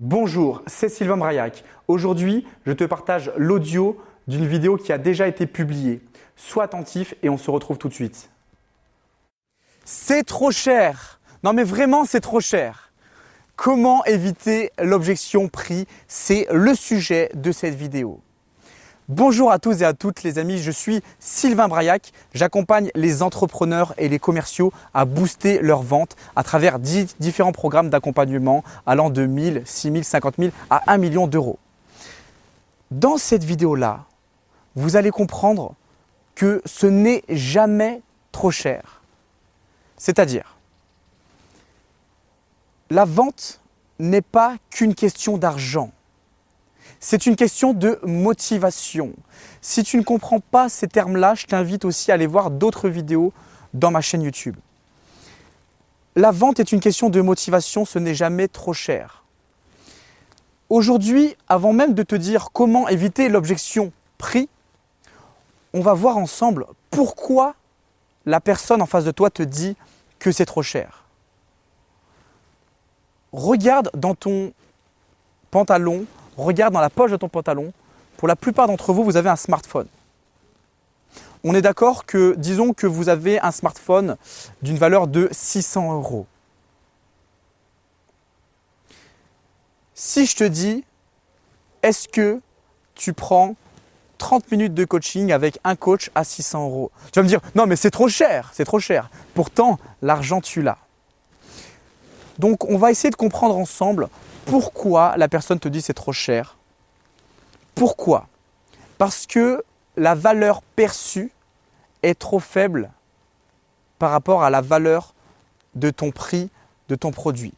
Bonjour, c'est Sylvain Braillac. Aujourd'hui, je te partage l'audio d'une vidéo qui a déjà été publiée. Sois attentif et on se retrouve tout de suite. C'est trop cher. Non mais vraiment, c'est trop cher. Comment éviter l'objection prix? C'est le sujet de cette vidéo. Bonjour à tous et à toutes les amis, je suis Sylvain Braillac. J'accompagne les entrepreneurs et les commerciaux à booster leurs ventes à travers différents programmes d'accompagnement allant de 1000, 6000, 50 000 à 1 million d'euros. Dans cette vidéo-là, vous allez comprendre que ce n'est jamais trop cher. C'est-à-dire, la vente n'est pas qu'une question d'argent. C'est une question de motivation. Si tu ne comprends pas ces termes-là, je t'invite aussi à aller voir d'autres vidéos dans ma chaîne YouTube. La vente est une question de motivation, ce n'est jamais trop cher. Aujourd'hui, avant même de te dire comment éviter l'objection prix, on va voir ensemble pourquoi la personne en face de toi te dit que c'est trop cher. Regarde dans ton pantalon regarde dans la poche de ton pantalon. Pour la plupart d'entre vous, vous avez un smartphone. On est d'accord que, disons que vous avez un smartphone d'une valeur de 600 euros. Si je te dis, est-ce que tu prends 30 minutes de coaching avec un coach à 600 euros? Tu vas me dire, non mais c'est trop cher, c'est trop cher. Pourtant, l'argent tu l'as. Donc on va essayer de comprendre ensemble pourquoi la personne te dit c'est trop cher? Pourquoi? Parce que la valeur perçue est trop faible par rapport à la valeur de ton prix, de ton produit.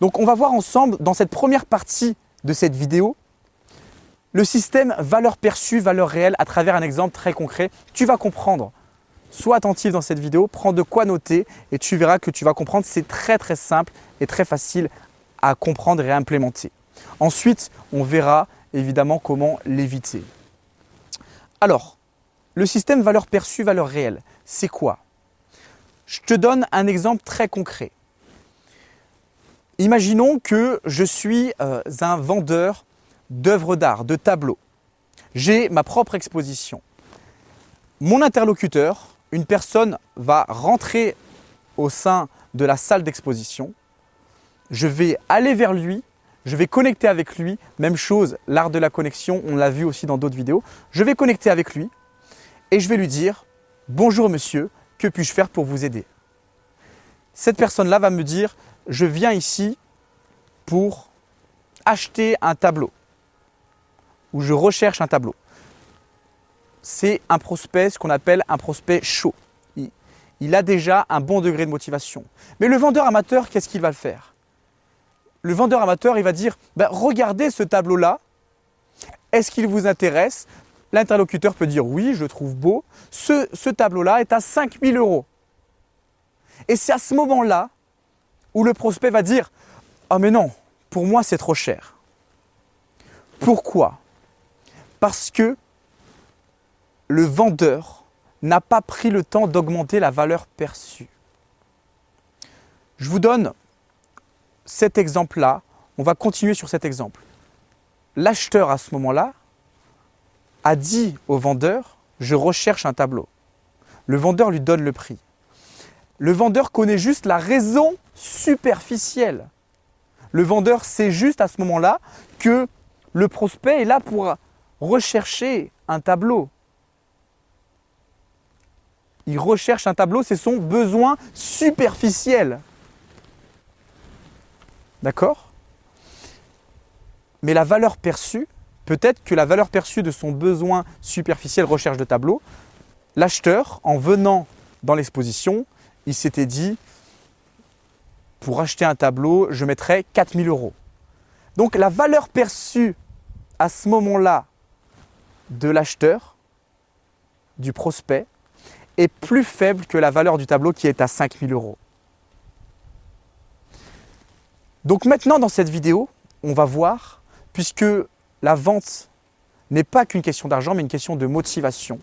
Donc on va voir ensemble dans cette première partie de cette vidéo le système valeur perçue, valeur réelle à travers un exemple très concret. Tu vas comprendre. Sois attentif dans cette vidéo, prends de quoi noter et tu verras que tu vas comprendre. C'est très très simple et très facile à comprendre et à implémenter. Ensuite, on verra évidemment comment l'éviter. Alors, le système valeur perçue, valeur réelle, c'est quoi? Je te donne un exemple très concret. Imaginons que je suis euh, un vendeur d'œuvres d'art, de tableaux. J'ai ma propre exposition. Mon interlocuteur, une personne, va rentrer au sein de la salle d'exposition je vais aller vers lui, je vais connecter avec lui. Même chose, l'art de la connexion, on l'a vu aussi dans d'autres vidéos. Je vais connecter avec lui et je vais lui dire Bonjour monsieur, que puis-je faire pour vous aider? Cette personne-là va me dire Je viens ici pour acheter un tableau ou je recherche un tableau. C'est un prospect, ce qu'on appelle un prospect chaud. Il, a déjà un bon degré de motivation. Mais le vendeur amateur, qu'est-ce qu'il va faire? Le vendeur amateur, il va dire ben, Regardez ce tableau-là, est-ce qu'il vous intéresse? L'interlocuteur peut dire Oui, je trouve beau. Ce, tableau-là est à 5000 euros. Et c'est à ce moment-là où le prospect va dire Ah, mais non, pour moi, c'est trop cher. Pourquoi? Parce que le vendeur n'a pas pris le temps d'augmenter la valeur perçue. Je vous donne cet exemple-là, on va continuer sur cet exemple. L'acheteur à ce moment-là a dit au vendeur, je recherche un tableau. Le vendeur lui donne le prix. Le vendeur connaît juste la raison superficielle. Le vendeur sait juste à ce moment-là que le prospect est là pour rechercher un tableau. Il recherche un tableau, c'est son besoin superficiel. D'accord? Mais la valeur perçue, peut-être que la valeur perçue de son besoin superficiel recherche de tableau, l'acheteur, en venant dans l'exposition, il s'était dit, pour acheter un tableau, je mettrais 4000 euros. Donc la valeur perçue à ce moment-là de l'acheteur, du prospect, est plus faible que la valeur du tableau qui est à 5000 euros. Donc maintenant dans cette vidéo, on va voir, puisque la vente n'est pas qu'une question d'argent, mais une question de motivation,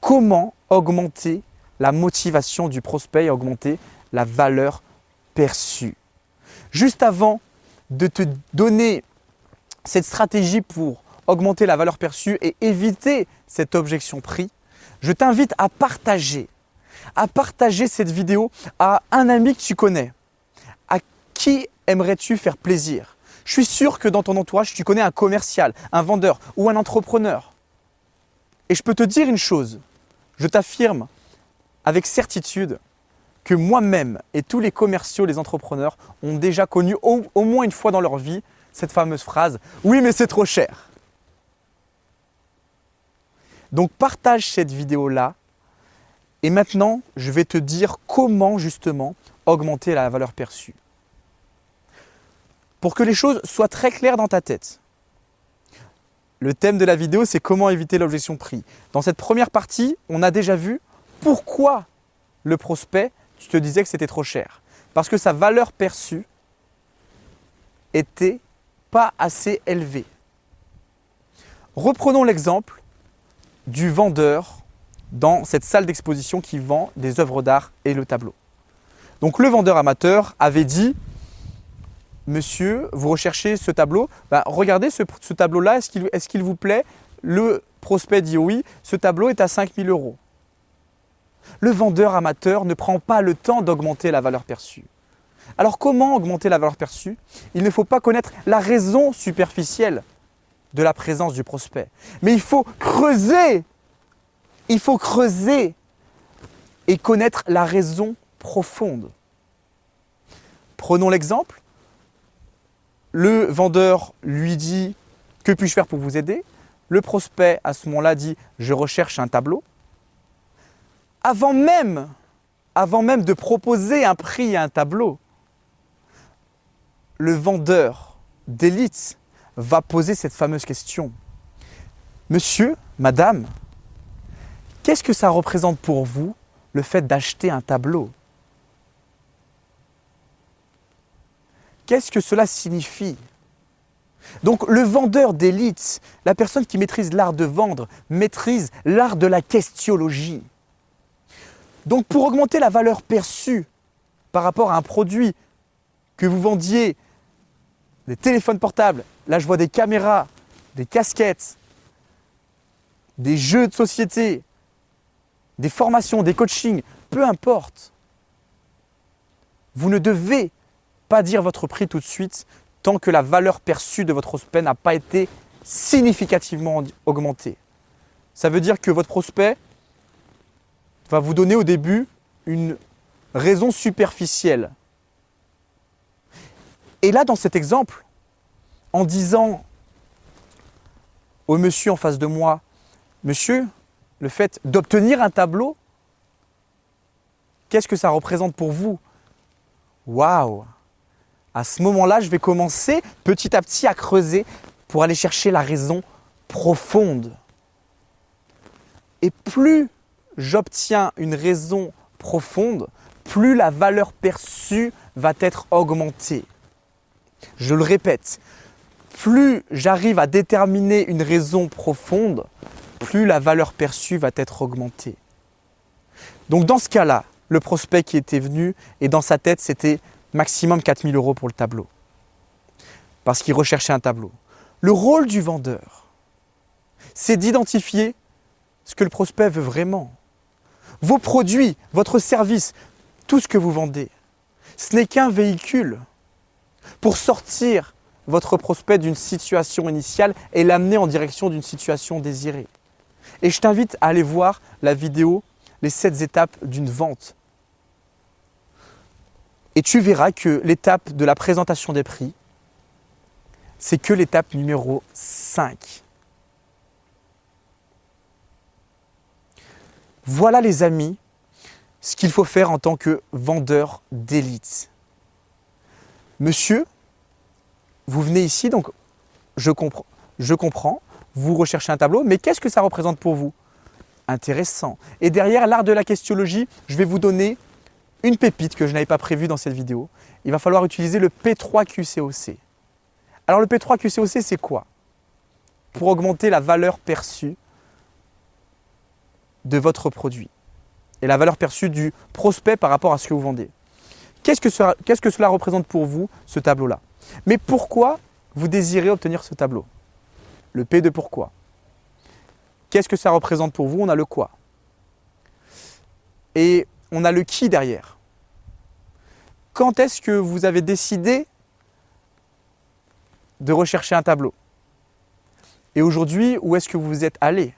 comment augmenter la motivation du prospect et augmenter la valeur perçue? Juste avant de te donner cette stratégie pour augmenter la valeur perçue et éviter cette objection prix, je t'invite à partager, à partager cette vidéo à un ami que tu connais. Qui aimerais-tu faire plaisir? Je suis sûr que dans ton entourage, tu connais un commercial, un vendeur ou un entrepreneur. Et je peux te dire une chose, je t'affirme avec certitude que moi-même et tous les commerciaux, les entrepreneurs ont déjà connu au, au, moins une fois dans leur vie cette fameuse phrase ⁇ Oui mais c'est trop cher !⁇ Donc partage cette vidéo-là et maintenant je vais te dire comment justement augmenter la valeur perçue. Pour que les choses soient très claires dans ta tête. Le thème de la vidéo, c'est comment éviter l'objection prix. Dans cette première partie, on a déjà vu pourquoi le prospect, tu te disais que c'était trop cher. Parce que sa valeur perçue était pas assez élevée. Reprenons l'exemple du vendeur dans cette salle d'exposition qui vend des œuvres d'art et le tableau. Donc le vendeur amateur avait dit Monsieur, vous recherchez ce tableau ben, Regardez ce, tableau-là, est-ce qu'il vous plaît Le prospect dit oui, ce tableau est à 5000 euros. Le vendeur amateur ne prend pas le temps d'augmenter la valeur perçue. Alors comment augmenter la valeur perçue? Il ne faut pas connaître la raison superficielle de la présence du prospect. Mais il faut creuser. Il faut creuser et connaître la raison profonde. Prenons l'exemple. Le vendeur lui dit Que puis-je faire pour vous aider? Le prospect, à ce moment-là, dit Je recherche un tableau. Avant même, de proposer un prix à un tableau, le vendeur d'élite va poser cette fameuse question. Monsieur, madame, qu'est-ce que ça représente pour vous le fait d'acheter un tableau? Qu'est-ce que cela signifie? Donc le vendeur d'élite, la personne qui maîtrise l'art de vendre, maîtrise l'art de la questiologie. Donc pour augmenter la valeur perçue par rapport à un produit que vous vendiez des téléphones portables, là je vois des caméras, des casquettes, des jeux de société, des formations, des coachings, peu importe. Vous ne devez pas dire votre prix tout de suite tant que la valeur perçue de votre prospect n'a pas été significativement augmentée. Ça veut dire que votre prospect va vous donner au début une raison superficielle. Et là, dans cet exemple, en disant au monsieur en face de moi, monsieur, le fait d'obtenir un tableau, qu'est-ce que ça représente pour vous? Waouh À ce moment-là, je vais commencer petit à petit à creuser pour aller chercher la raison profonde. Et plus j'obtiens une raison profonde, plus la valeur perçue va être augmentée. Je le répète, plus j'arrive à déterminer une raison profonde, plus la valeur perçue va être augmentée. Donc dans ce cas-là, le prospect qui était venu, et dans sa tête, c'était maximum 4000 euros pour le tableau. Parce qu'il recherchait un tableau. Le rôle du vendeur, c'est d'identifier ce que le prospect veut vraiment. Vos produits, votre service, tout ce que vous vendez, ce n'est qu'un véhicule pour sortir votre prospect d'une situation initiale et l'amener en direction d'une situation désirée. Et je t'invite à aller voir la vidéo Les 7 étapes d'une vente. Et tu verras que l'étape de la présentation des prix, c'est que l'étape numéro 5. Voilà les amis, ce qu'il faut faire en tant que vendeur d'élite. Monsieur, vous venez ici, donc je, comprends, vous recherchez un tableau, mais qu'est-ce que ça représente pour vous? Intéressant. Et derrière l'art de la questiologie, je vais vous donner une pépite que je n'avais pas prévue dans cette vidéo. Il va falloir utiliser le P3QCOC. Alors le P3QCOC, c'est quoi? Pour augmenter la valeur perçue de votre produit et la valeur perçue du prospect par rapport à ce que vous vendez. Qu'est-ce que, cela, représente pour vous, ce tableau-là? Mais pourquoi vous désirez obtenir ce tableau? Le P de pourquoi? Qu'est-ce que ça représente pour vous? On a le quoi. Et on a le qui derrière. Quand est-ce que vous avez décidé de rechercher un tableau? Et aujourd'hui, où est-ce que vous êtes allé?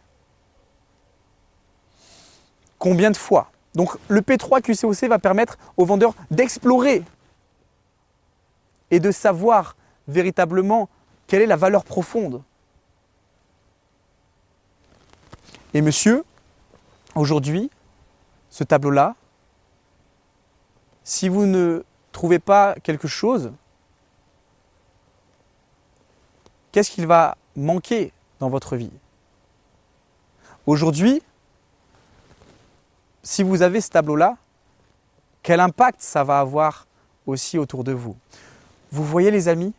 Combien de fois? Donc le P3 QCOC va permettre aux vendeurs d'explorer et de savoir véritablement quelle est la valeur profonde. Et monsieur, aujourd'hui, ce tableau-là, si vous ne trouvez pas quelque chose, qu'est-ce qu'il va manquer dans votre vie? Aujourd'hui, si vous avez ce tableau-là, quel impact ça va avoir aussi autour de vous? Vous voyez les amis,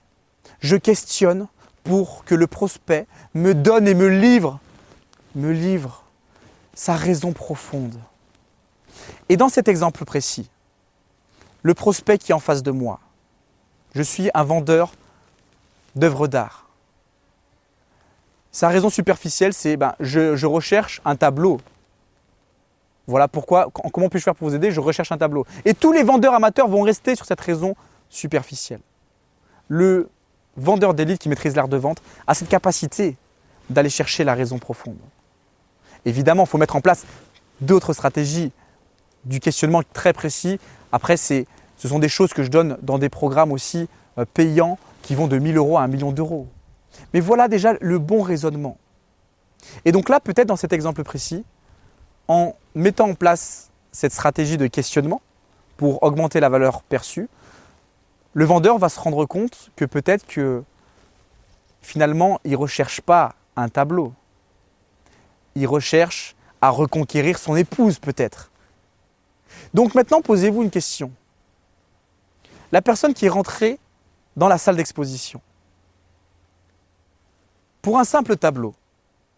je questionne pour que le prospect me donne et me livre, me livre sa raison profonde. Et dans cet exemple précis, le prospect qui est en face de moi, je suis un vendeur d'œuvres d'art. Sa raison superficielle, c'est ben, je, je recherche un tableau. Voilà pourquoi, comment puis-je faire pour vous aider? Je recherche un tableau. Et tous les vendeurs amateurs vont rester sur cette raison superficielle. Le vendeur d'élite qui maîtrise l'art de vente a cette capacité d'aller chercher la raison profonde. Évidemment, il faut mettre en place d'autres stratégies du questionnement très précis. Après, ce sont des choses que je donne dans des programmes aussi euh, payants qui vont de 1000 euros à 1 million d'euros. Mais voilà déjà le bon raisonnement. Et donc là, peut-être dans cet exemple précis, en mettant en place cette stratégie de questionnement pour augmenter la valeur perçue, le vendeur va se rendre compte que peut-être que finalement, il ne recherche pas un tableau. Il recherche à reconquérir son épouse peut-être. Donc maintenant, posez-vous une question. La personne qui est rentrée dans la salle d'exposition, pour un simple tableau,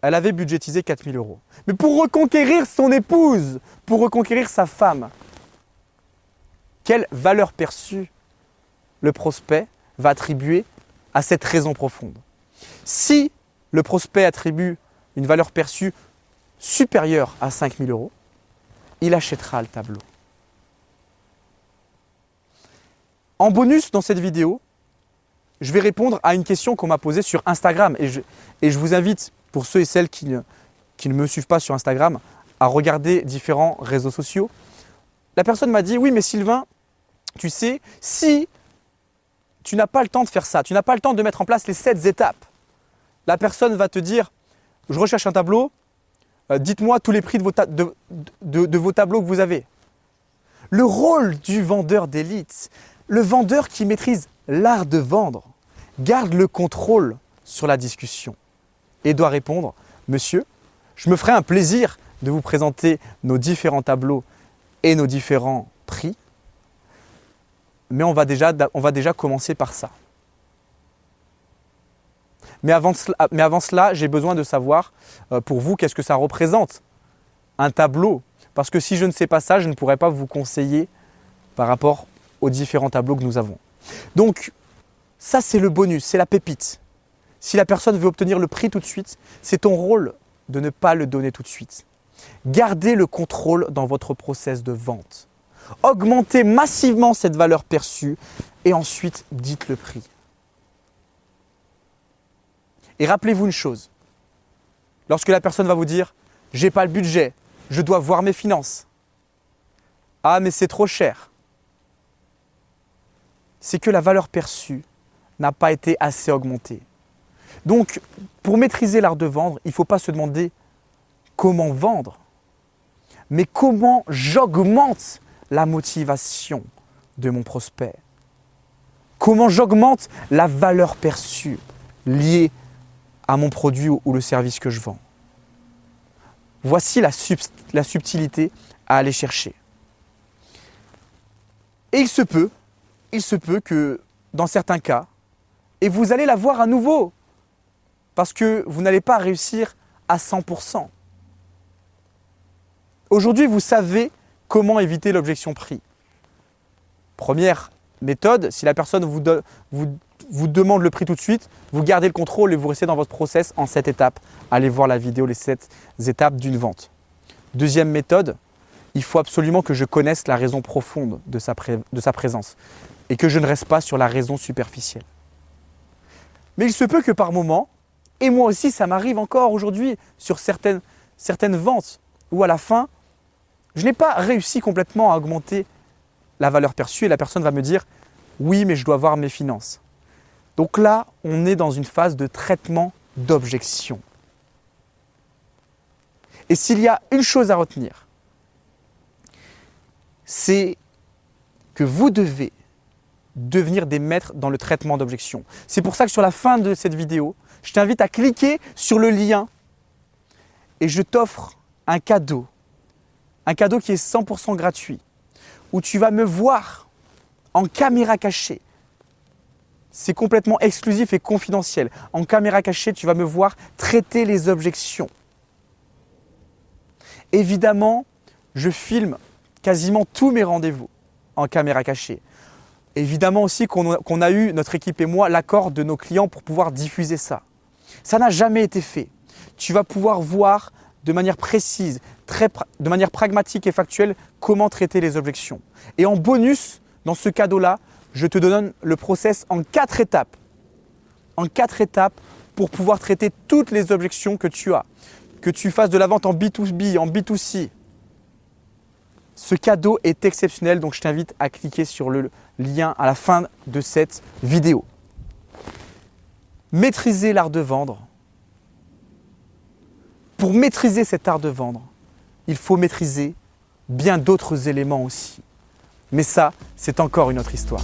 elle avait budgétisé 4000 euros. Mais pour reconquérir son épouse, pour reconquérir sa femme, quelle valeur perçue le prospect va attribuer à cette raison profonde? Si le prospect attribue une valeur perçue supérieure à 5000 euros, il achètera le tableau. En bonus dans cette vidéo, je vais répondre à une question qu'on m'a posée sur Instagram et je, vous invite, pour ceux et celles qui ne, qui ne me suivent pas sur Instagram, à regarder différents réseaux sociaux. La personne m'a dit, oui mais Sylvain, tu sais, si tu n'as pas le temps de faire ça, tu n'as pas le temps de mettre en place les sept étapes. La personne va te dire, je recherche un tableau, euh, dites-moi tous les prix de vos, tableaux que vous avez. Le rôle du vendeur d'élite, le vendeur qui maîtrise l'art de vendre, garde le contrôle sur la discussion et doit répondre, monsieur, je me ferai un plaisir de vous présenter nos différents tableaux et nos différents prix mais on va déjà commencer par ça. Mais avant, mais avant cela, j'ai besoin de savoir euh, pour vous qu'est-ce que ça représente, un tableau? Parce que si je ne sais pas ça, je ne pourrais pas vous conseiller par rapport aux différents tableaux que nous avons. Donc, ça c'est le bonus, c'est la pépite. Si la personne veut obtenir le prix tout de suite, c'est ton rôle de ne pas le donner tout de suite. Gardez le contrôle dans votre process de vente augmentez massivement cette valeur perçue et ensuite dites le prix. Et rappelez-vous une chose. Lorsque la personne va vous dire j'ai pas le budget, je dois voir mes finances. Ah mais c'est trop cher. C'est que la valeur perçue n'a pas été assez augmentée. Donc pour maîtriser l'art de vendre, il ne faut pas se demander comment vendre, mais comment j'augmente la motivation de mon prospect Comment j'augmente la valeur perçue liée à mon produit ou le service que je vends Voici la, la subtilité à aller chercher. Et il se peut, il se peut que dans certains cas, et vous allez la voir à nouveau, parce que vous n'allez pas réussir à 100%. Aujourd'hui, vous savez Comment éviter l'objection prix Première méthode, si la personne vous, vous, vous, demande le prix tout de suite, vous gardez le contrôle et vous restez dans votre process en 7 étapes. Allez voir la vidéo, les 7 étapes d'une vente. Deuxième méthode, il faut absolument que je connaisse la raison profonde de sa, de sa présence et que je ne reste pas sur la raison superficielle. Mais il se peut que par moment, et moi aussi ça m'arrive encore aujourd'hui sur certaines, certaines ventes, où à la fin, je n'ai pas réussi complètement à augmenter la valeur perçue et la personne va me dire oui mais je dois voir mes finances. Donc là, on est dans une phase de traitement d'objection. Et s'il y a une chose à retenir, c'est que vous devez devenir des maîtres dans le traitement d'objection. C'est pour ça que sur la fin de cette vidéo, je t'invite à cliquer sur le lien et je t'offre un cadeau. Un cadeau qui est 100% gratuit, où tu vas me voir en caméra cachée. C'est complètement exclusif et confidentiel. En caméra cachée, tu vas me voir traiter les objections. Évidemment, je filme quasiment tous mes rendez-vous en caméra cachée. Évidemment aussi qu'on a eu, notre équipe et moi, l'accord de nos clients pour pouvoir diffuser ça. Ça n'a jamais été fait. Tu vas pouvoir voir de manière précise, de manière pragmatique et factuelle comment traiter les objections. Et en bonus, dans ce cadeau-là, je te donne le process en quatre étapes. En quatre étapes pour pouvoir traiter toutes les objections que tu as. Que tu fasses de la vente en B2B, en B2C, ce cadeau est exceptionnel, donc je t'invite à cliquer sur le lien à la fin de cette vidéo. Maîtriser l'art de vendre. Pour maîtriser cet art de vendre, il faut maîtriser bien d'autres éléments aussi. Mais ça, c'est encore une autre histoire.